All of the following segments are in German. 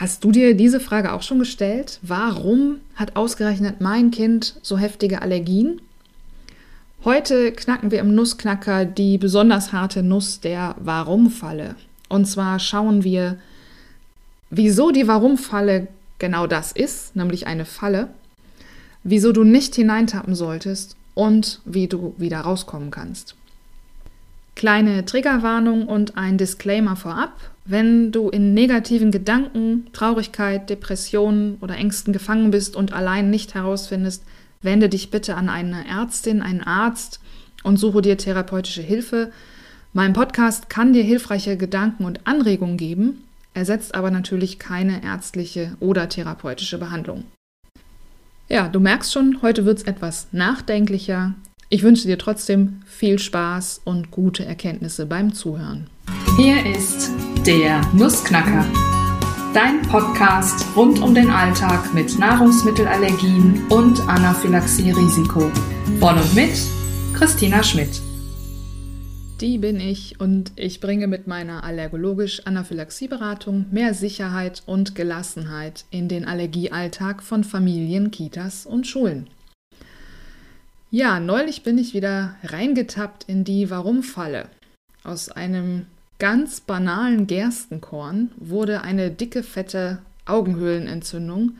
Hast du dir diese Frage auch schon gestellt? Warum hat ausgerechnet mein Kind so heftige Allergien? Heute knacken wir im Nussknacker die besonders harte Nuss der Warum-Falle. Und zwar schauen wir, wieso die Warum-Falle genau das ist, nämlich eine Falle, wieso du nicht hineintappen solltest und wie du wieder rauskommen kannst. Kleine Triggerwarnung und ein Disclaimer vorab. Wenn du in negativen Gedanken, Traurigkeit, Depressionen oder Ängsten gefangen bist und allein nicht herausfindest, wende dich bitte an eine Ärztin, einen Arzt und suche dir therapeutische Hilfe. Mein Podcast kann dir hilfreiche Gedanken und Anregungen geben, ersetzt aber natürlich keine ärztliche oder therapeutische Behandlung. Ja, du merkst schon, heute wird es etwas nachdenklicher. Ich wünsche dir trotzdem viel Spaß und gute Erkenntnisse beim Zuhören. Hier ist der Nussknacker, dein Podcast rund um den Alltag mit Nahrungsmittelallergien und Anaphylaxie-Risiko. Von und mit Christina Schmidt. Die bin ich und ich bringe mit meiner allergologisch-Anaphylaxie-Beratung mehr Sicherheit und Gelassenheit in den Allergiealltag von Familien, Kitas und Schulen. Ja, neulich bin ich wieder reingetappt in die Warum-Falle. Aus einem ganz banalen Gerstenkorn wurde eine dicke, fette Augenhöhlenentzündung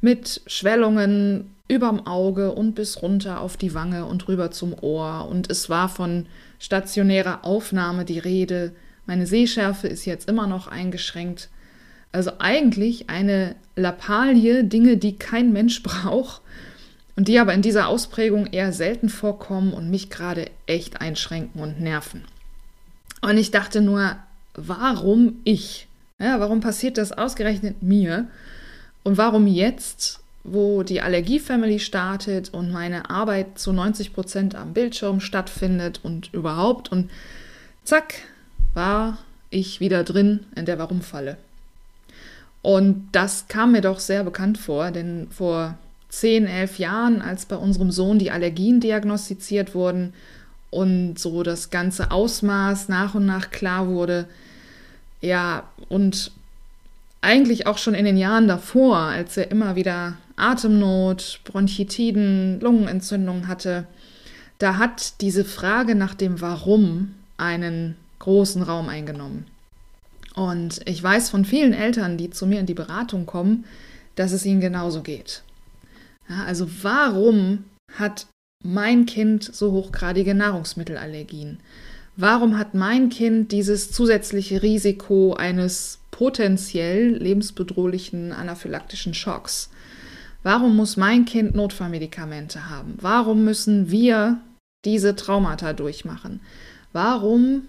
mit Schwellungen überm Auge und bis runter auf die Wange und rüber zum Ohr. Und es war von stationärer Aufnahme die Rede. Meine Sehschärfe ist jetzt immer noch eingeschränkt. Also eigentlich eine Lappalie, Dinge, die kein Mensch braucht und die aber in dieser Ausprägung eher selten vorkommen und mich gerade echt einschränken und nerven. Und ich dachte nur, warum ich? Ja, warum passiert das ausgerechnet mir? Und warum jetzt, wo die Allergie-Family startet und meine Arbeit zu 90 Prozent am Bildschirm stattfindet und überhaupt? Und zack, war ich wieder drin in der Warum-Falle. Und das kam mir doch sehr bekannt vor, denn vor 10, 11 Jahren, als bei unserem Sohn die Allergien diagnostiziert wurden und so das ganze Ausmaß nach und nach klar wurde, ja, und eigentlich auch schon in den Jahren davor, als er immer wieder Atemnot, Bronchitiden, Lungenentzündungen hatte, da hat diese Frage nach dem Warum einen großen Raum eingenommen. Und ich weiß von vielen Eltern, die zu mir in die Beratung kommen, dass es ihnen genauso geht. Ja, also warum hat mein Kind so hochgradige Nahrungsmittelallergien? Warum hat mein Kind dieses zusätzliche Risiko eines potenziell lebensbedrohlichen anaphylaktischen Schocks? Warum muss mein Kind Notfallmedikamente haben? Warum müssen wir diese Traumata durchmachen? Warum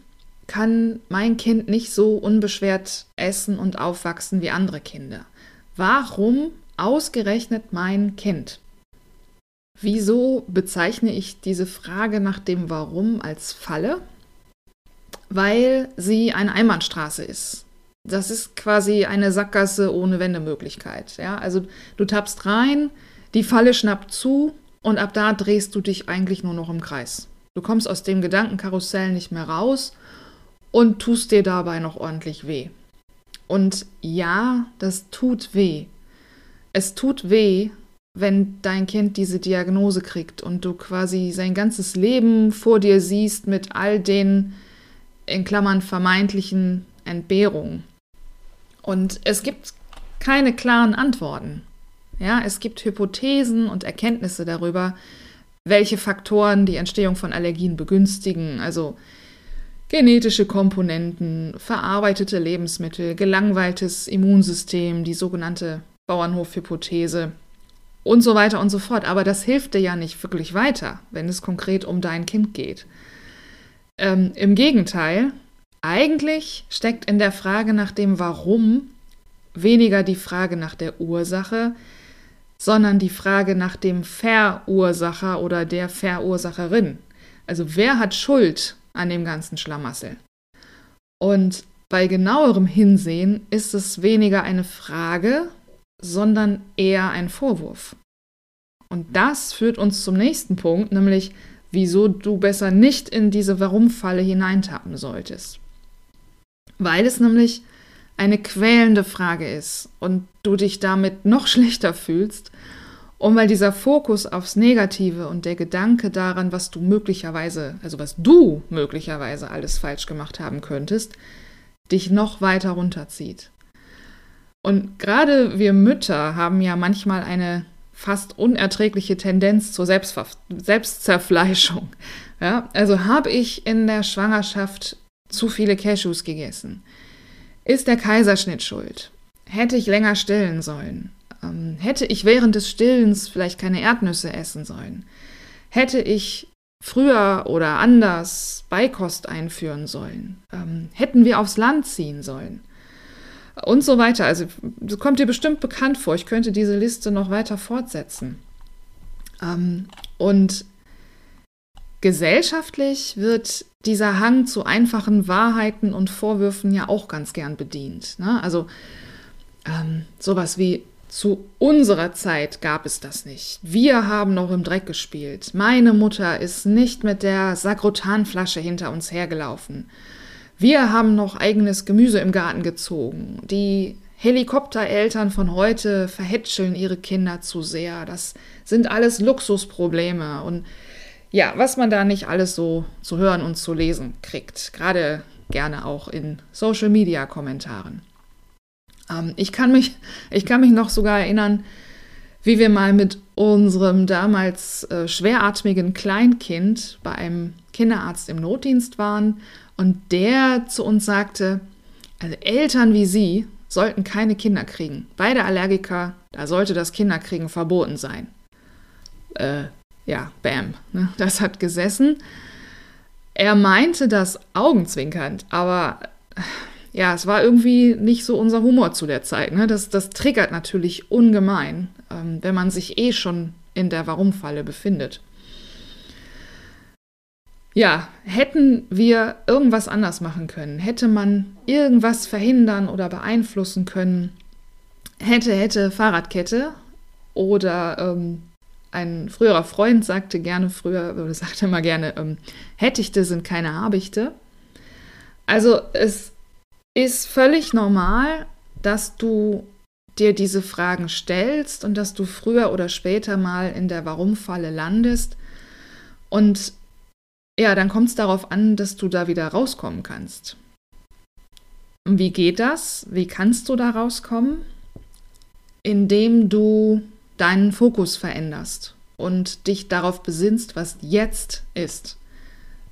kann mein Kind nicht so unbeschwert essen und aufwachsen wie andere Kinder? Warum ausgerechnet mein Kind? Wieso bezeichne ich diese Frage nach dem Warum als Falle? Weil sie eine Einbahnstraße ist. Das ist quasi eine Sackgasse ohne Wendemöglichkeit. Ja? Also du tappst rein, die Falle schnappt zu und ab da drehst du dich eigentlich nur noch im Kreis. Du kommst aus dem Gedankenkarussell nicht mehr raus und tust dir dabei noch ordentlich weh. Und ja, das tut weh. Es tut weh, wenn dein Kind diese Diagnose kriegt und du quasi sein ganzes Leben vor dir siehst mit all den in Klammern vermeintlichen Entbehrungen. Und es gibt keine klaren Antworten. Ja, es gibt Hypothesen und Erkenntnisse darüber, welche Faktoren die Entstehung von Allergien begünstigen, also genetische Komponenten, verarbeitete Lebensmittel, gelangweiltes Immunsystem, die sogenannte Bauernhofhypothese und so weiter und so fort. Aber das hilft dir ja nicht wirklich weiter, wenn es konkret um dein Kind geht. Ähm, Im Gegenteil, eigentlich steckt in der Frage nach dem Warum weniger die Frage nach der Ursache, sondern die Frage nach dem Verursacher oder der Verursacherin. Also wer hat Schuld an dem ganzen Schlamassel? Und bei genauerem Hinsehen ist es weniger eine Frage, sondern eher ein Vorwurf. Und das führt uns zum nächsten Punkt, nämlich wieso du besser nicht in diese Warum-Falle hineintappen solltest. Weil es nämlich eine quälende Frage ist und du dich damit noch schlechter fühlst, und weil dieser Fokus aufs Negative und der Gedanke daran, was du möglicherweise, also was du möglicherweise alles falsch gemacht haben könntest, dich noch weiter runterzieht. Und gerade wir Mütter haben ja manchmal eine fast unerträgliche Tendenz zur Selbstver Selbstzerfleischung. Ja, also habe ich in der Schwangerschaft zu viele Cashews gegessen? Ist der Kaiserschnitt schuld? Hätte ich länger stillen sollen? Ähm, hätte ich während des Stillens vielleicht keine Erdnüsse essen sollen? Hätte ich früher oder anders Beikost einführen sollen? Ähm, hätten wir aufs Land ziehen sollen? Und so weiter. Also, das kommt dir bestimmt bekannt vor. Ich könnte diese Liste noch weiter fortsetzen. Ähm, und gesellschaftlich wird dieser Hang zu einfachen Wahrheiten und Vorwürfen ja auch ganz gern bedient. Ne? Also, ähm, sowas wie zu unserer Zeit gab es das nicht. Wir haben noch im Dreck gespielt. Meine Mutter ist nicht mit der Sakrotanflasche hinter uns hergelaufen. Wir haben noch eigenes Gemüse im Garten gezogen. Die Helikoptereltern von heute verhätscheln ihre Kinder zu sehr. Das sind alles Luxusprobleme. Und ja, was man da nicht alles so zu hören und zu lesen kriegt. Gerade gerne auch in Social-Media-Kommentaren. Ähm, ich, kann mich, ich kann mich noch sogar erinnern, wie wir mal mit unserem damals äh, schweratmigen Kleinkind bei einem Kinderarzt im Notdienst waren und der zu uns sagte, also Eltern wie Sie sollten keine Kinder kriegen. Beide Allergiker, da sollte das Kinderkriegen verboten sein. Äh, ja, bam, ne? das hat gesessen. Er meinte das augenzwinkernd, aber ja, es war irgendwie nicht so unser Humor zu der Zeit. Ne? Das, das triggert natürlich ungemein, ähm, wenn man sich eh schon in der Warum-Falle befindet. Ja, hätten wir irgendwas anders machen können, hätte man irgendwas verhindern oder beeinflussen können, hätte, hätte Fahrradkette oder ähm, ein früherer Freund sagte gerne früher, oder sagte immer gerne, ähm, Hättichte sind keine Habichte. Also es ist völlig normal, dass du dir diese Fragen stellst und dass du früher oder später mal in der Warum-Falle landest. Und ja, dann kommt es darauf an, dass du da wieder rauskommen kannst. Und wie geht das? Wie kannst du da rauskommen? Indem du deinen Fokus veränderst und dich darauf besinnst, was jetzt ist.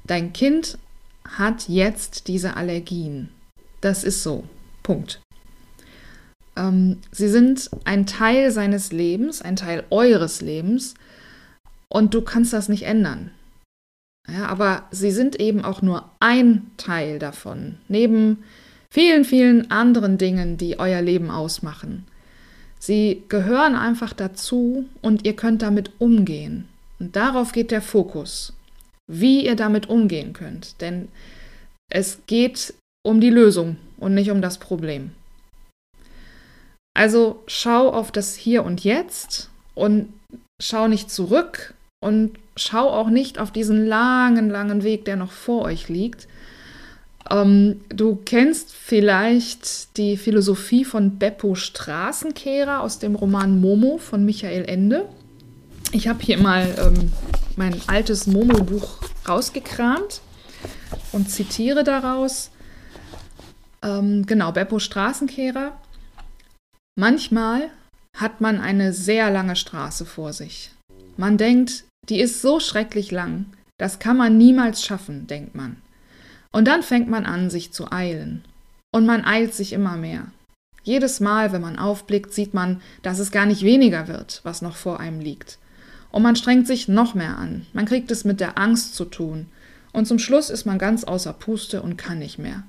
Dein Kind hat jetzt diese Allergien. Das ist so. Punkt. Ähm, sie sind ein Teil seines Lebens, ein Teil eures Lebens und du kannst das nicht ändern. Ja, aber sie sind eben auch nur ein Teil davon, neben vielen, vielen anderen Dingen, die euer Leben ausmachen. Sie gehören einfach dazu und ihr könnt damit umgehen. Und darauf geht der Fokus, wie ihr damit umgehen könnt. Denn es geht um die Lösung und nicht um das Problem. Also schau auf das Hier und Jetzt und schau nicht zurück und schau auch nicht auf diesen langen, langen Weg, der noch vor euch liegt. Ähm, du kennst vielleicht die Philosophie von Beppo Straßenkehrer aus dem Roman Momo von Michael Ende. Ich habe hier mal ähm, mein altes Momo-Buch rausgekramt und zitiere daraus. Ähm, genau, Beppo Straßenkehrer. Manchmal hat man eine sehr lange Straße vor sich. Man denkt, die ist so schrecklich lang, das kann man niemals schaffen, denkt man. Und dann fängt man an, sich zu eilen. Und man eilt sich immer mehr. Jedes Mal, wenn man aufblickt, sieht man, dass es gar nicht weniger wird, was noch vor einem liegt. Und man strengt sich noch mehr an. Man kriegt es mit der Angst zu tun. Und zum Schluss ist man ganz außer Puste und kann nicht mehr.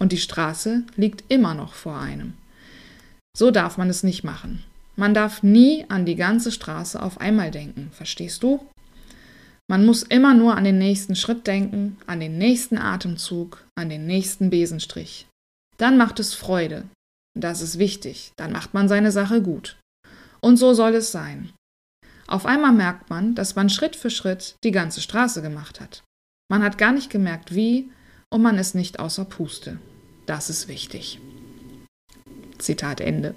Und die Straße liegt immer noch vor einem. So darf man es nicht machen. Man darf nie an die ganze Straße auf einmal denken, verstehst du? Man muss immer nur an den nächsten Schritt denken, an den nächsten Atemzug, an den nächsten Besenstrich. Dann macht es Freude. Das ist wichtig, dann macht man seine Sache gut. Und so soll es sein. Auf einmal merkt man, dass man Schritt für Schritt die ganze Straße gemacht hat. Man hat gar nicht gemerkt, wie, und man ist nicht außer Puste. Das ist wichtig. Zitat Ende.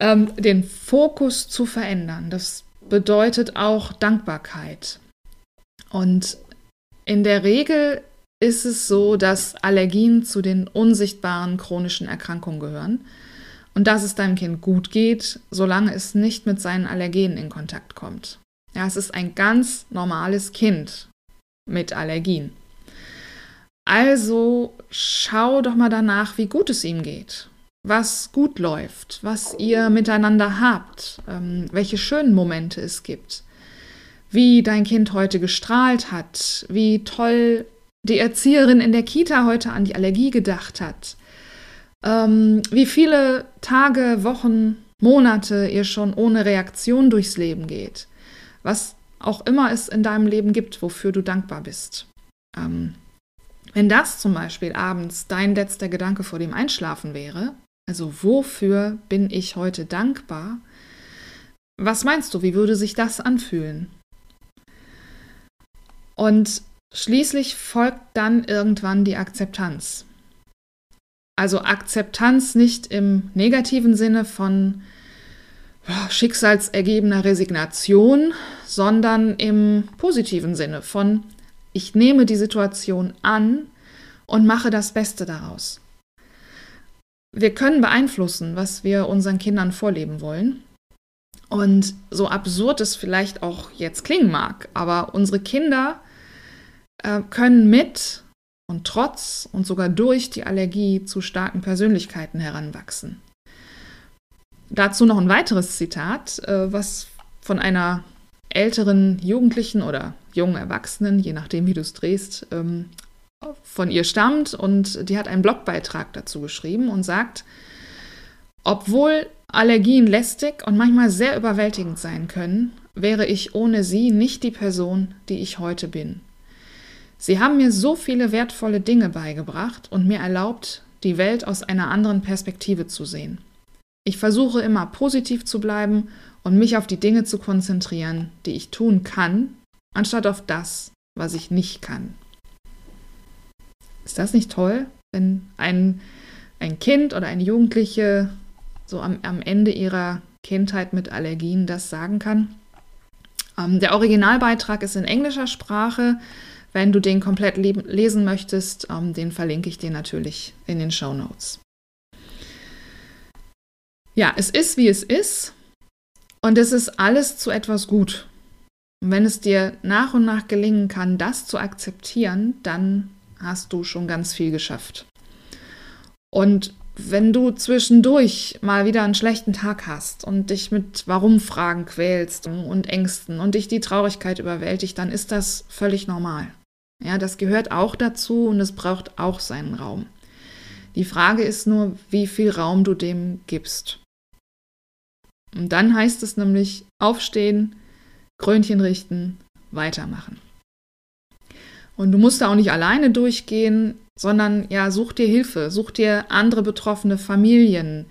Ähm, den Fokus zu verändern, das bedeutet auch Dankbarkeit. Und in der Regel ist es so, dass Allergien zu den unsichtbaren chronischen Erkrankungen gehören und dass es deinem Kind gut geht, solange es nicht mit seinen Allergenen in Kontakt kommt. Ja, es ist ein ganz normales Kind mit Allergien. Also schau doch mal danach, wie gut es ihm geht, was gut läuft, was ihr miteinander habt, ähm, welche schönen Momente es gibt, wie dein Kind heute gestrahlt hat, wie toll die Erzieherin in der Kita heute an die Allergie gedacht hat, ähm, wie viele Tage, Wochen, Monate ihr schon ohne Reaktion durchs Leben geht, was auch immer es in deinem Leben gibt, wofür du dankbar bist. Ähm, wenn das zum Beispiel abends dein letzter Gedanke vor dem Einschlafen wäre, also wofür bin ich heute dankbar, was meinst du, wie würde sich das anfühlen? Und schließlich folgt dann irgendwann die Akzeptanz. Also Akzeptanz nicht im negativen Sinne von schicksalsergebener Resignation, sondern im positiven Sinne von ich nehme die Situation an und mache das Beste daraus. Wir können beeinflussen, was wir unseren Kindern vorleben wollen. Und so absurd es vielleicht auch jetzt klingen mag, aber unsere Kinder äh, können mit und trotz und sogar durch die Allergie zu starken Persönlichkeiten heranwachsen. Dazu noch ein weiteres Zitat, äh, was von einer älteren Jugendlichen oder jungen Erwachsenen, je nachdem, wie du es drehst, ähm, von ihr stammt. Und die hat einen Blogbeitrag dazu geschrieben und sagt, obwohl Allergien lästig und manchmal sehr überwältigend sein können, wäre ich ohne sie nicht die Person, die ich heute bin. Sie haben mir so viele wertvolle Dinge beigebracht und mir erlaubt, die Welt aus einer anderen Perspektive zu sehen. Ich versuche immer positiv zu bleiben und mich auf die Dinge zu konzentrieren, die ich tun kann, anstatt auf das, was ich nicht kann. Ist das nicht toll, wenn ein, ein Kind oder eine Jugendliche so am, am Ende ihrer Kindheit mit Allergien das sagen kann? Ähm, der Originalbeitrag ist in englischer Sprache. Wenn du den komplett lesen möchtest, ähm, den verlinke ich dir natürlich in den Show Notes. Ja, es ist, wie es ist. Und es ist alles zu etwas gut. Und wenn es dir nach und nach gelingen kann, das zu akzeptieren, dann hast du schon ganz viel geschafft. Und wenn du zwischendurch mal wieder einen schlechten Tag hast und dich mit Warum-Fragen quälst und Ängsten und dich die Traurigkeit überwältigt, dann ist das völlig normal. Ja, das gehört auch dazu und es braucht auch seinen Raum. Die Frage ist nur, wie viel Raum du dem gibst. Und dann heißt es nämlich aufstehen, Krönchen richten, weitermachen. Und du musst da auch nicht alleine durchgehen, sondern ja, such dir Hilfe, such dir andere betroffene Familien,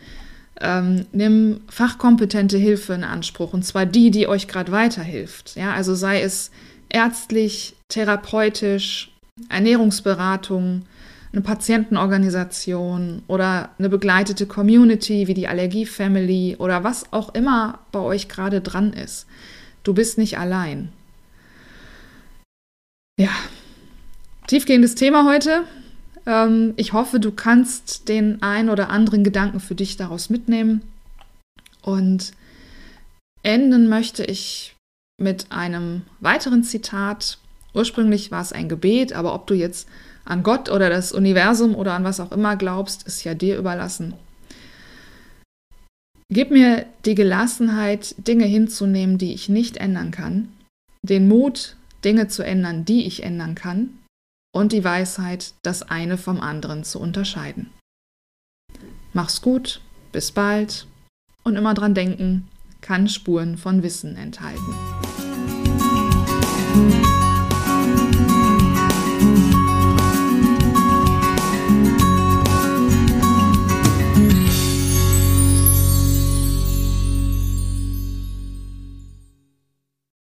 ähm, nimm fachkompetente Hilfe in Anspruch und zwar die, die euch gerade weiterhilft. Ja, also sei es ärztlich, therapeutisch, Ernährungsberatung, eine Patientenorganisation oder eine begleitete Community wie die Allergie Family oder was auch immer bei euch gerade dran ist. Du bist nicht allein. Ja, tiefgehendes Thema heute. Ähm, ich hoffe, du kannst den ein oder anderen Gedanken für dich daraus mitnehmen. Und enden möchte ich mit einem weiteren Zitat. Ursprünglich war es ein Gebet, aber ob du jetzt an Gott oder das Universum oder an was auch immer glaubst, ist ja dir überlassen. Gib mir die Gelassenheit, Dinge hinzunehmen, die ich nicht ändern kann, den Mut, Dinge zu ändern, die ich ändern kann, und die Weisheit, das eine vom anderen zu unterscheiden. Mach's gut, bis bald und immer dran denken, kann Spuren von Wissen enthalten.